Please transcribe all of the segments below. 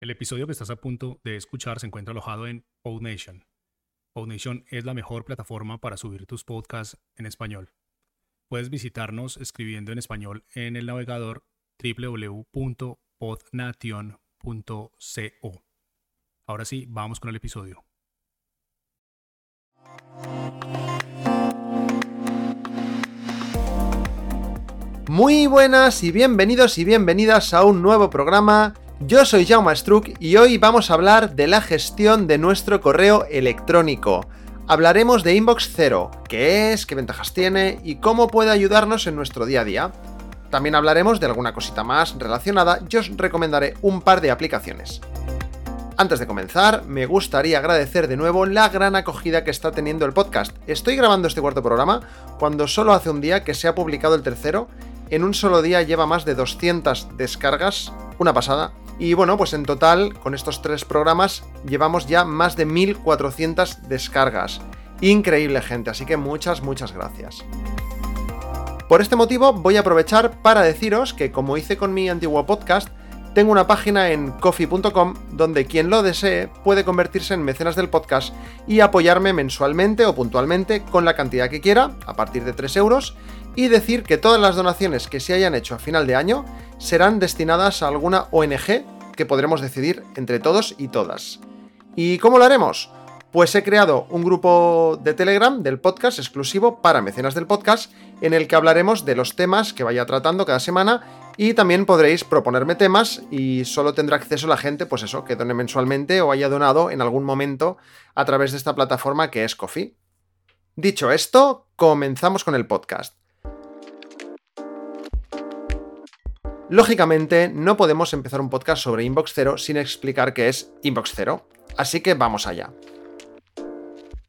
El episodio que estás a punto de escuchar se encuentra alojado en PodNation. PodNation es la mejor plataforma para subir tus podcasts en español. Puedes visitarnos escribiendo en español en el navegador www.podnation.co. Ahora sí, vamos con el episodio. Muy buenas y bienvenidos y bienvenidas a un nuevo programa yo soy Jaume Struck y hoy vamos a hablar de la gestión de nuestro correo electrónico. Hablaremos de Inbox Zero, qué es, qué ventajas tiene y cómo puede ayudarnos en nuestro día a día. También hablaremos de alguna cosita más relacionada y os recomendaré un par de aplicaciones. Antes de comenzar, me gustaría agradecer de nuevo la gran acogida que está teniendo el podcast. Estoy grabando este cuarto programa cuando solo hace un día que se ha publicado el tercero. En un solo día lleva más de 200 descargas, una pasada, y bueno, pues en total, con estos tres programas, llevamos ya más de 1400 descargas. Increíble gente, así que muchas, muchas gracias. Por este motivo voy a aprovechar para deciros que como hice con mi antiguo podcast, tengo una página en coffee.com donde quien lo desee puede convertirse en mecenas del podcast y apoyarme mensualmente o puntualmente con la cantidad que quiera, a partir de 3 euros, y decir que todas las donaciones que se hayan hecho a final de año serán destinadas a alguna ONG que podremos decidir entre todos y todas. ¿Y cómo lo haremos? Pues he creado un grupo de Telegram del podcast exclusivo para mecenas del podcast en el que hablaremos de los temas que vaya tratando cada semana y también podréis proponerme temas y solo tendrá acceso la gente, pues eso, que done mensualmente o haya donado en algún momento a través de esta plataforma que es Coffee. Dicho esto, comenzamos con el podcast. Lógicamente, no podemos empezar un podcast sobre Inbox Zero sin explicar qué es Inbox Zero, así que vamos allá.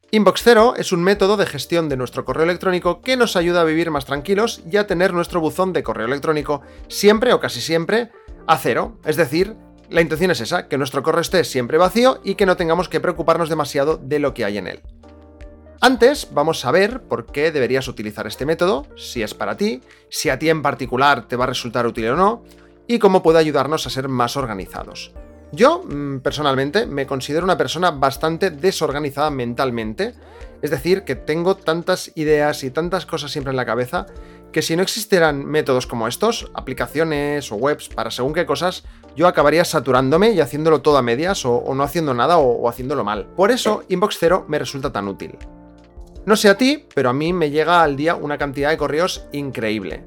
Inbox Zero es un método de gestión de nuestro correo electrónico que nos ayuda a vivir más tranquilos y a tener nuestro buzón de correo electrónico siempre o casi siempre a cero. Es decir, la intención es esa, que nuestro correo esté siempre vacío y que no tengamos que preocuparnos demasiado de lo que hay en él. Antes vamos a ver por qué deberías utilizar este método, si es para ti, si a ti en particular te va a resultar útil o no, y cómo puede ayudarnos a ser más organizados. Yo, mm, personalmente, me considero una persona bastante desorganizada mentalmente, es decir, que tengo tantas ideas y tantas cosas siempre en la cabeza que si no existieran métodos como estos, aplicaciones o webs para según qué cosas, yo acabaría saturándome y haciéndolo todo a medias o, no haciendo nada o, o haciéndolo mal. Por eso, Inbox Zero me resulta tan útil. No sé a ti, pero a mí me llega al día una cantidad de correos increíble.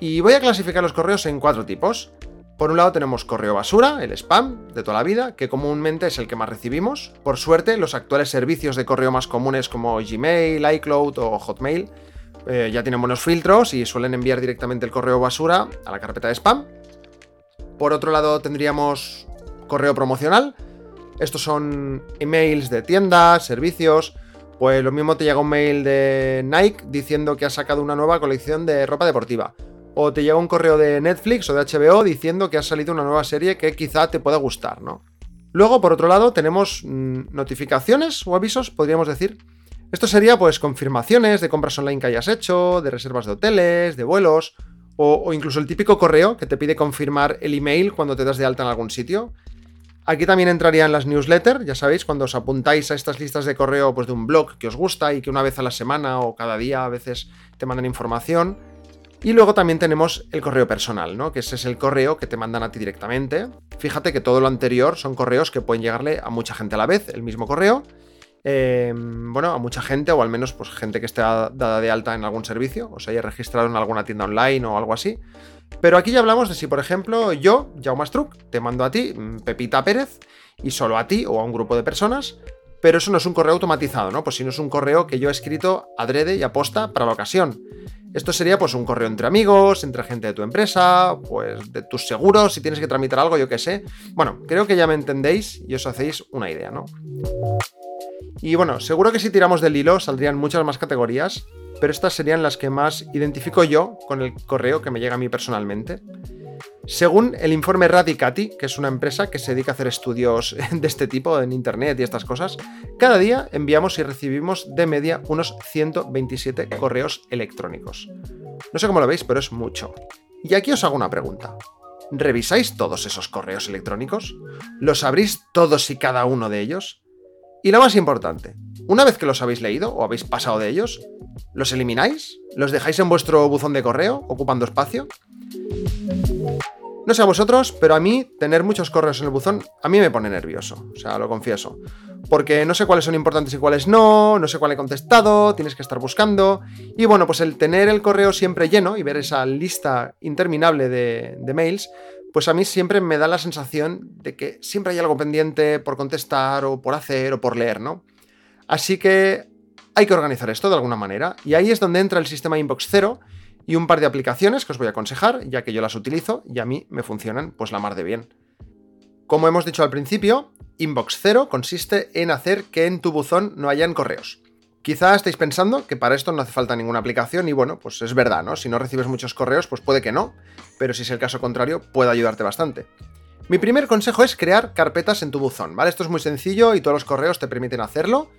Y voy a clasificar los correos en cuatro tipos. Por un lado tenemos correo basura, el spam de toda la vida, que comúnmente es el que más recibimos. Por suerte, los actuales servicios de correo más comunes como Gmail, iCloud o Hotmail eh, ya tienen buenos filtros y suelen enviar directamente el correo basura a la carpeta de spam. Por otro lado tendríamos correo promocional. Estos son emails de tiendas, servicios, pues lo mismo te llega un mail de Nike diciendo que ha sacado una nueva colección de ropa deportiva. O te llega un correo de Netflix o de HBO diciendo que ha salido una nueva serie que quizá te pueda gustar, ¿no? Luego, por otro lado, tenemos mm, notificaciones o avisos, podríamos decir. Esto sería pues confirmaciones de compras online que hayas hecho, de reservas de hoteles, de vuelos, o, o incluso el típico correo que te pide confirmar el email cuando te das de alta en algún sitio. Aquí también entrarían las newsletters, ya sabéis, cuando os apuntáis a estas listas de correo pues, de un blog que os gusta y que una vez a la semana o cada día a veces te mandan información. Y luego también tenemos el correo personal, ¿no? Que ese es el correo que te mandan a ti directamente. Fíjate que todo lo anterior son correos que pueden llegarle a mucha gente a la vez, el mismo correo. Em, bueno, a mucha gente, o al menos pues, gente que esté dada de alta en algún servicio, o se haya registrado en alguna tienda online o algo así. Pero aquí ya hablamos de si, por ejemplo, yo, Jaume Struck, te mando a ti, mm, Pepita Pérez, y solo a ti o a un grupo de personas, pero eso no es un correo automatizado, ¿no? Pues si no es un correo que yo he escrito adrede y aposta para la ocasión. Esto sería pues un correo entre amigos, entre gente de tu empresa, pues de tus seguros, si tienes que tramitar algo, yo qué sé. Bueno, creo que ya me entendéis y os hacéis una idea, ¿no? Y bueno, seguro que si tiramos del hilo saldrían muchas más categorías, pero estas serían las que más identifico yo con el correo que me llega a mí personalmente. Según el informe Radicati, que es una empresa que se dedica a hacer estudios de este tipo en Internet y estas cosas, cada día enviamos y recibimos de media unos 127 correos electrónicos. No sé cómo lo veis, pero es mucho. Y aquí os hago una pregunta. ¿revisáis todos esos correos electrónicos? ¿Los abrís todos y cada uno de ellos? Y lo más importante, una vez que los habéis leído o habéis pasado de ellos, ¿los elimináis? ¿Los dejáis en vuestro buzón de correo, ocupando espacio? No sé a vosotros, pero a mí tener muchos correos en el buzón a mí me pone nervioso, o sea, lo confieso. Porque no sé cuáles son importantes y cuáles no, no sé cuál he contestado, tienes que estar buscando. Y bueno, pues el tener el correo siempre lleno y ver esa lista interminable de, de mails, pues a mí siempre me da la sensación de que siempre hay algo pendiente por contestar o por hacer o por leer, ¿no? Así que hay que organizar esto de alguna manera. Y ahí es donde entra el sistema Inbox Zero y un par de aplicaciones que os voy a aconsejar, ya que yo las utilizo y a mí me funcionan pues la mar de bien. Como hemos dicho al principio, Inbox Zero consiste en hacer que en tu buzón no hayan correos. Quizá estéis pensando que para esto no hace falta ninguna aplicación y bueno, pues es verdad, ¿no? Si no recibes muchos correos, pues puede que no, pero si es el caso contrario, puede ayudarte bastante. Mi primer consejo es crear carpetas en tu buzón, ¿vale? Esto es muy sencillo y todos los correos te permiten hacerlo.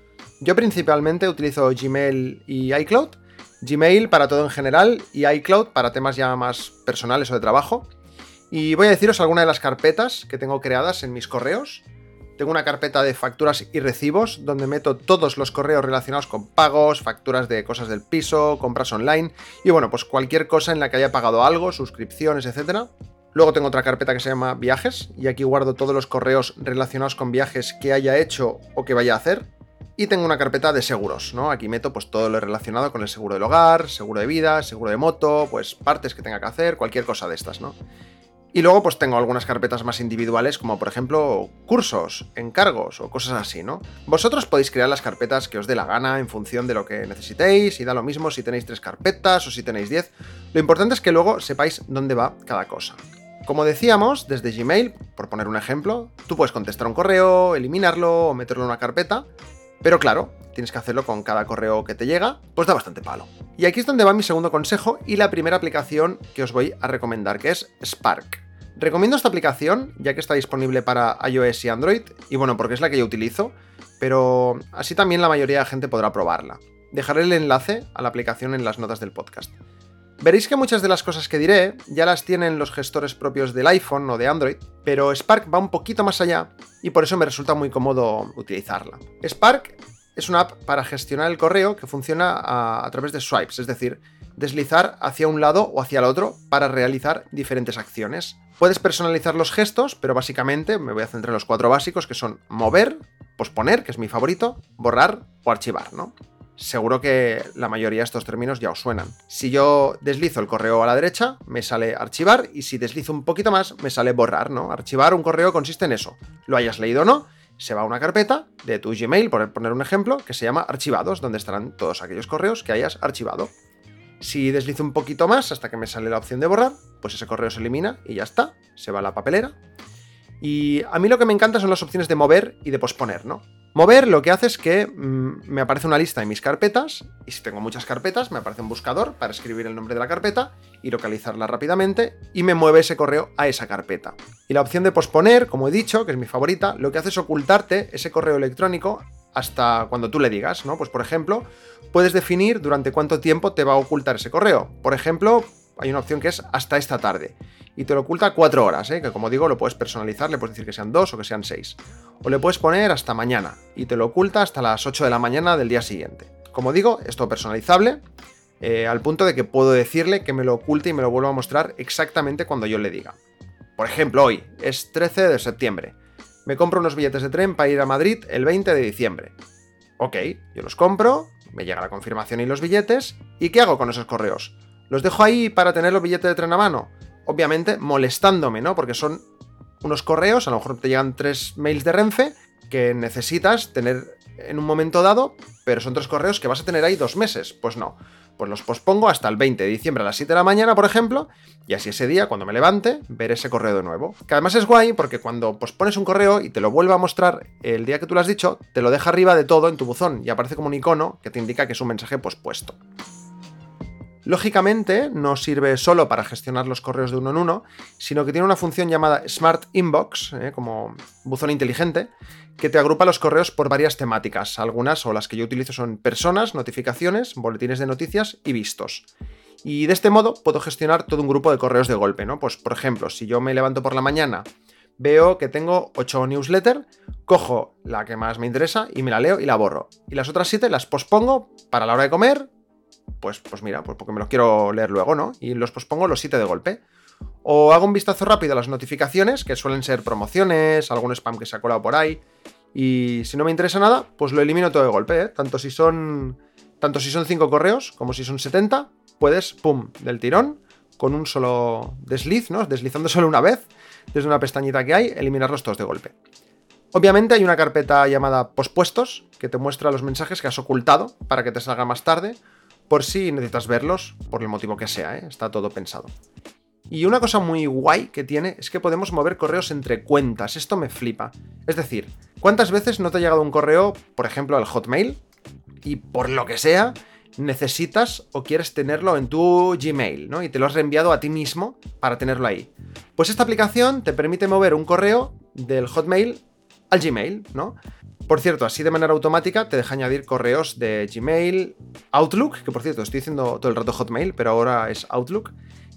Yo principalmente utilizo Gmail y iCloud, Gmail para todo en general y iCloud para temas ya más personales o de trabajo. Y voy a deciros algunas de las carpetas que tengo creadas en mis correos. Tengo una carpeta de facturas y recibos donde meto todos los correos relacionados con pagos, facturas de cosas del piso, compras online y bueno, pues cualquier cosa en la que haya pagado algo, suscripciones, etc. Luego tengo otra carpeta que se llama viajes y aquí guardo todos los correos relacionados con viajes que haya hecho o que vaya a hacer. Y tengo una carpeta de seguros, ¿no? Aquí meto pues todo lo relacionado con el seguro del hogar, seguro de vida, seguro de moto, pues partes que tenga que hacer, cualquier cosa de estas, ¿no? Y luego pues tengo algunas carpetas más individuales como por ejemplo cursos, encargos o cosas así, ¿no? Vosotros podéis crear las carpetas que os dé la gana en función de lo que necesitéis y da lo mismo si tenéis tres carpetas o si tenéis diez. Lo importante es que luego sepáis dónde va cada cosa. Como decíamos, desde Gmail, por poner un ejemplo, tú puedes contestar un correo, eliminarlo o meterlo en una carpeta pero claro, tienes que hacerlo con cada correo que te llega, pues da bastante palo. Y aquí es donde va mi segundo consejo y la primera aplicación que os voy a recomendar, que es Spark. Recomiendo esta aplicación ya que está disponible para iOS y Android, y bueno, porque es la que yo utilizo, pero así también la mayoría de gente podrá probarla. Dejaré el enlace a la aplicación en las notas del podcast. Veréis que muchas de las cosas que diré ya las tienen los gestores propios del iPhone o de Android, pero Spark va un poquito más allá y por eso me resulta muy cómodo utilizarla. Spark es una app para gestionar el correo que funciona a, través de swipes, es decir, deslizar hacia un lado o hacia el otro para realizar diferentes acciones. Puedes personalizar los gestos, pero básicamente me voy a centrar en los cuatro básicos que son mover, posponer, que es mi favorito, borrar o archivar, ¿no? Seguro que la mayoría de estos términos ya os suenan. Si yo deslizo el correo a la derecha, me sale archivar y si deslizo un poquito más, me sale borrar, ¿no? Archivar un correo consiste en eso. Lo hayas leído o no, se va a una carpeta de tu Gmail, por poner un ejemplo, que se llama archivados, donde estarán todos aquellos correos que hayas archivado. Si deslizo un poquito más hasta que me sale la opción de borrar, pues ese correo se elimina y ya está, se va a la papelera. Y a mí lo que me encanta son las opciones de mover y de posponer, ¿no? Mover lo que hace es que mm, me aparece una lista de mis carpetas, y si tengo muchas carpetas, me aparece un buscador para escribir el nombre de la carpeta y localizarla rápidamente, y me mueve ese correo a esa carpeta. Y la opción de posponer, como he dicho, que es mi favorita, lo que hace es ocultarte ese correo electrónico hasta cuando tú le digas, ¿no? Pues por ejemplo, puedes definir durante cuánto tiempo te va a ocultar ese correo. Por ejemplo, hay una opción que es hasta esta tarde. Y te lo oculta cuatro horas, ¿eh? que como digo, lo puedes personalizar, le puedes decir que sean dos o que sean seis. O le puedes poner hasta mañana y te lo oculta hasta las 8 de la mañana del día siguiente. Como digo, esto personalizable, eh, al punto de que puedo decirle que me lo oculte y me lo vuelva a mostrar exactamente cuando yo le diga. Por ejemplo, hoy es 13 de septiembre. Me compro unos billetes de tren para ir a Madrid el 20 de diciembre. Ok, yo los compro, me llega la confirmación y los billetes, ¿y qué hago con esos correos? ¿Los dejo ahí para tener los billetes de tren a mano? Obviamente molestándome, ¿no? Porque son unos correos, a lo mejor te llegan tres mails de Renfe que necesitas tener en un momento dado, pero son tres correos que vas a tener ahí dos meses. Pues no, pues los pospongo hasta el 20 de diciembre a las 7 de la mañana, por ejemplo, y así ese día, cuando me levante, ver ese correo de nuevo. Que además es guay porque cuando pospones un correo y te lo vuelve a mostrar el día que tú lo has dicho, te lo deja arriba de todo en tu buzón y aparece como un icono que te indica que es un mensaje pospuesto. Lógicamente, no sirve solo para gestionar los correos de uno en uno, sino que tiene una función llamada Smart Inbox, eh, como buzón inteligente, que te agrupa los correos por varias temáticas. Algunas o las que yo utilizo son personas, notificaciones, boletines de noticias y vistos. Y de este modo puedo gestionar todo un grupo de correos de golpe, ¿no? Pues por ejemplo, si yo me levanto por la mañana, veo que tengo 8 newsletters, cojo la que más me interesa y me la leo y la borro. Y las otras 7 las pospongo para la hora de comer, pues, pues mira, pues porque me los quiero leer luego, ¿no? Y los pospongo los 7 de golpe. O hago un vistazo rápido a las notificaciones, que suelen ser promociones, algún spam que se ha colado por ahí. Y si no me interesa nada, pues lo elimino todo de golpe, ¿eh? Tanto si son. Tanto si son 5 correos como si son 70, puedes, pum, del tirón, con un solo desliz, ¿no? Deslizando solo una vez, desde una pestañita que hay, eliminarlos todos de golpe. Obviamente hay una carpeta llamada pospuestos que te muestra los mensajes que has ocultado para que te salga más tarde, por si necesitas verlos, por el motivo que sea, ¿eh? está todo pensado. Y una cosa muy guay que tiene es que podemos mover correos entre cuentas. Esto me flipa. Es decir, ¿cuántas veces no te ha llegado un correo, por ejemplo, al Hotmail, y por lo que sea, necesitas o quieres tenerlo en tu Gmail, ¿no? Y te lo has reenviado a ti mismo para tenerlo ahí. Pues esta aplicación te permite mover un correo del Hotmail al Gmail, ¿no? Por cierto, así de manera automática te deja añadir correos de Gmail, Outlook, que por cierto estoy diciendo todo el rato Hotmail, pero ahora es Outlook,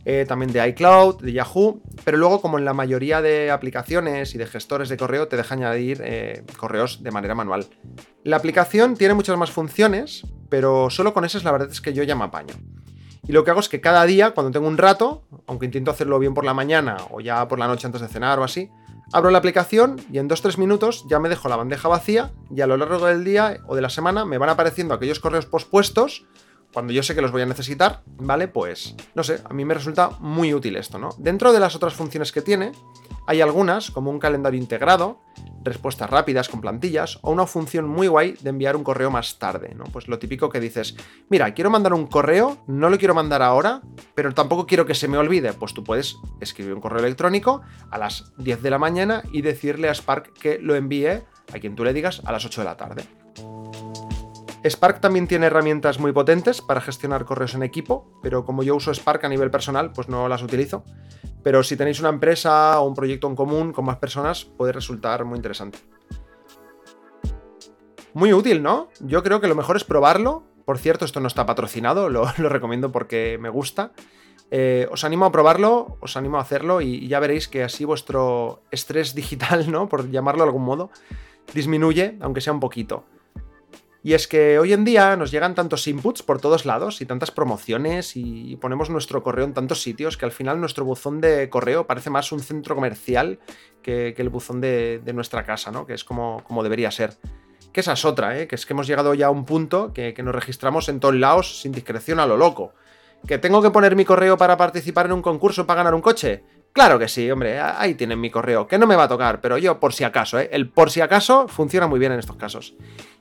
eh, también de iCloud, de Yahoo, pero luego como en la mayoría de aplicaciones y de gestores de correo te deja añadir eh, correos de manera manual. La aplicación tiene muchas más funciones, pero solo con esas la verdad es que yo ya me apaño. Y lo que hago es que cada día, cuando tengo un rato, aunque intento hacerlo bien por la mañana o ya por la noche antes de cenar o así, abro la aplicación y en 2-3 minutos ya me dejo la bandeja vacía y a lo largo del día o de la semana me van apareciendo aquellos correos pospuestos cuando yo sé que los voy a necesitar, ¿vale? Pues, no sé, a mí me resulta muy útil esto, ¿no? Dentro de las otras funciones que tiene, hay algunas, como un calendario integrado, respuestas rápidas con plantillas, o una función muy guay de enviar un correo más tarde, ¿no? Pues lo típico que dices, mira, quiero mandar un correo, no lo quiero mandar ahora, pero tampoco quiero que se me olvide. Pues tú puedes escribir un correo electrónico a las 10 de la mañana y decirle a Spark que lo envíe a quien tú le digas a las 8 de la tarde. Spark también tiene herramientas muy potentes para gestionar correos en equipo, pero como yo uso Spark a nivel personal, pues no las utilizo. Pero si tenéis una empresa o un proyecto en común con más personas, puede resultar muy interesante. Muy útil, ¿no? Yo creo que lo mejor es probarlo. Por cierto, esto no está patrocinado, lo, recomiendo porque me gusta. Eh, os animo a probarlo, os animo a hacerlo y, ya veréis que así vuestro estrés digital, ¿no? Por llamarlo de algún modo, disminuye, aunque sea un poquito. Y es que hoy en día nos llegan tantos inputs por todos lados y tantas promociones y ponemos nuestro correo en tantos sitios que al final nuestro buzón de correo parece más un centro comercial que, el buzón de, nuestra casa, ¿no? Que es como, como debería ser. Que esa es otra, ¿eh? Que es que hemos llegado ya a un punto que, que nos registramos en todos lados sin discreción a lo loco. ¿Que tengo que poner mi correo para participar en un concurso para ganar un coche? Claro que sí, hombre, ahí tienen mi correo, que no me va a tocar, pero yo por si acaso, ¿eh? El por si acaso funciona muy bien en estos casos.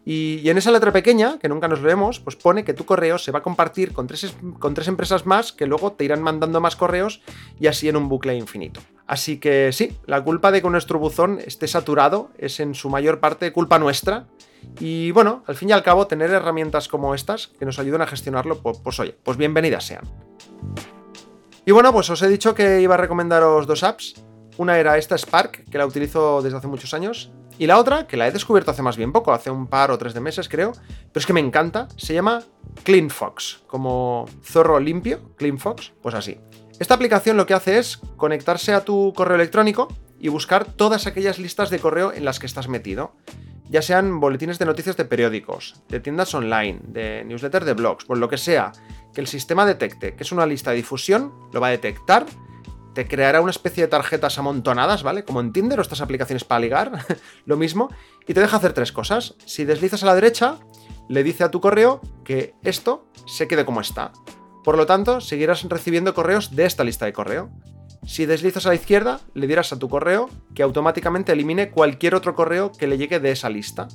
Y, en esa letra pequeña, que nunca nos leemos, pues pone que tu correo se va a compartir con tres, con tres empresas más que luego te irán mandando más correos y así en un bucle infinito. Así que sí, la culpa de que nuestro buzón esté saturado es en su mayor parte culpa nuestra. Y bueno, al fin y al cabo, tener herramientas como estas que nos ayuden a gestionarlo, pues, pues oye, pues bienvenidas sean. Y bueno, pues os he dicho que iba a recomendaros dos apps. Una era esta Spark, que la utilizo desde hace muchos años. Y la otra, que la he descubierto hace más bien poco, hace un par o tres de meses creo, pero es que me encanta, se llama CleanFox, como zorro limpio, CleanFox, pues así. Esta aplicación lo que hace es conectarse a tu correo electrónico y buscar todas aquellas listas de correo en las que estás metido. Ya sean boletines de noticias de periódicos, de tiendas online, de newsletters de blogs, por lo que sea, que el sistema detecte que es una lista de difusión, lo va a detectar, te creará una especie de tarjetas amontonadas, ¿vale? Como en Tinder o estas aplicaciones para ligar, lo mismo, y te deja hacer tres cosas. Si deslizas a la derecha, le dice a tu correo que esto se quede como está. Por lo tanto, seguirás recibiendo correos de esta lista de correo. Si deslizas a la izquierda, le dirás a tu correo que automáticamente elimine cualquier otro correo que le llegue de esa lista.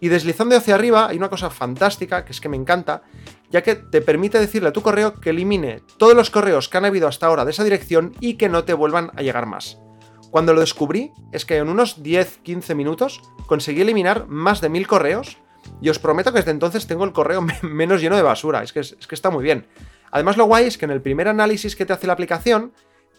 Y deslizando hacia arriba hay una cosa fantástica, que es que me encanta, ya que te permite decirle a tu correo que elimine todos los correos que han habido hasta ahora de esa dirección y que no te vuelvan a llegar más. Cuando lo descubrí, es que en unos 10-15 minutos conseguí eliminar más de mil correos y os prometo que desde entonces tengo el correo menos lleno de basura, es que, es que está muy bien. Además lo guay es que en el primer análisis que te hace la aplicación,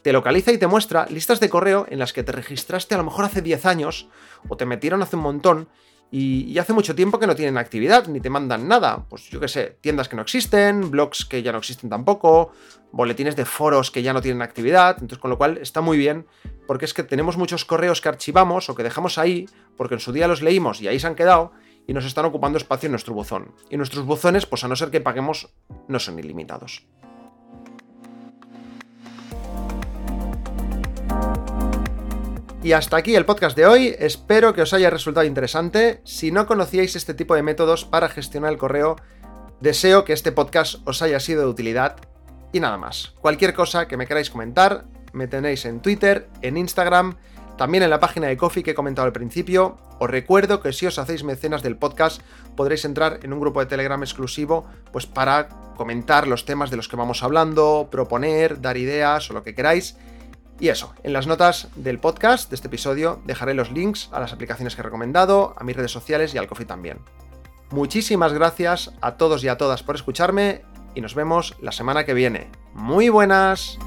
te localiza y te muestra listas de correo en las que te registraste a lo mejor hace 10 años o te metieron hace un montón y, hace mucho tiempo que no tienen actividad ni te mandan nada. Pues yo qué sé, tiendas que no existen, blogs que ya no existen tampoco, boletines de foros que ya no tienen actividad. Entonces, con lo cual está muy bien porque es que tenemos muchos correos que archivamos o que dejamos ahí porque en su día los leímos y ahí se han quedado y nos están ocupando espacio en nuestro buzón. Y nuestros buzones, pues a no ser que paguemos, no son ilimitados. Y hasta aquí el podcast de hoy, espero que os haya resultado interesante. Si no conocíais este tipo de métodos para gestionar el correo, deseo que este podcast os haya sido de utilidad. Y nada más, cualquier cosa que me queráis comentar, me tenéis en Twitter, en Instagram, también en la página de Coffee que he comentado al principio. Os recuerdo que si os hacéis mecenas del podcast podréis entrar en un grupo de Telegram exclusivo pues para comentar los temas de los que vamos hablando, proponer, dar ideas o lo que queráis. Y eso, en las notas del podcast de este episodio dejaré los links a las aplicaciones que he recomendado, a mis redes sociales y al coffee también. Muchísimas gracias a todos y a todas por escucharme y nos vemos la semana que viene. Muy buenas.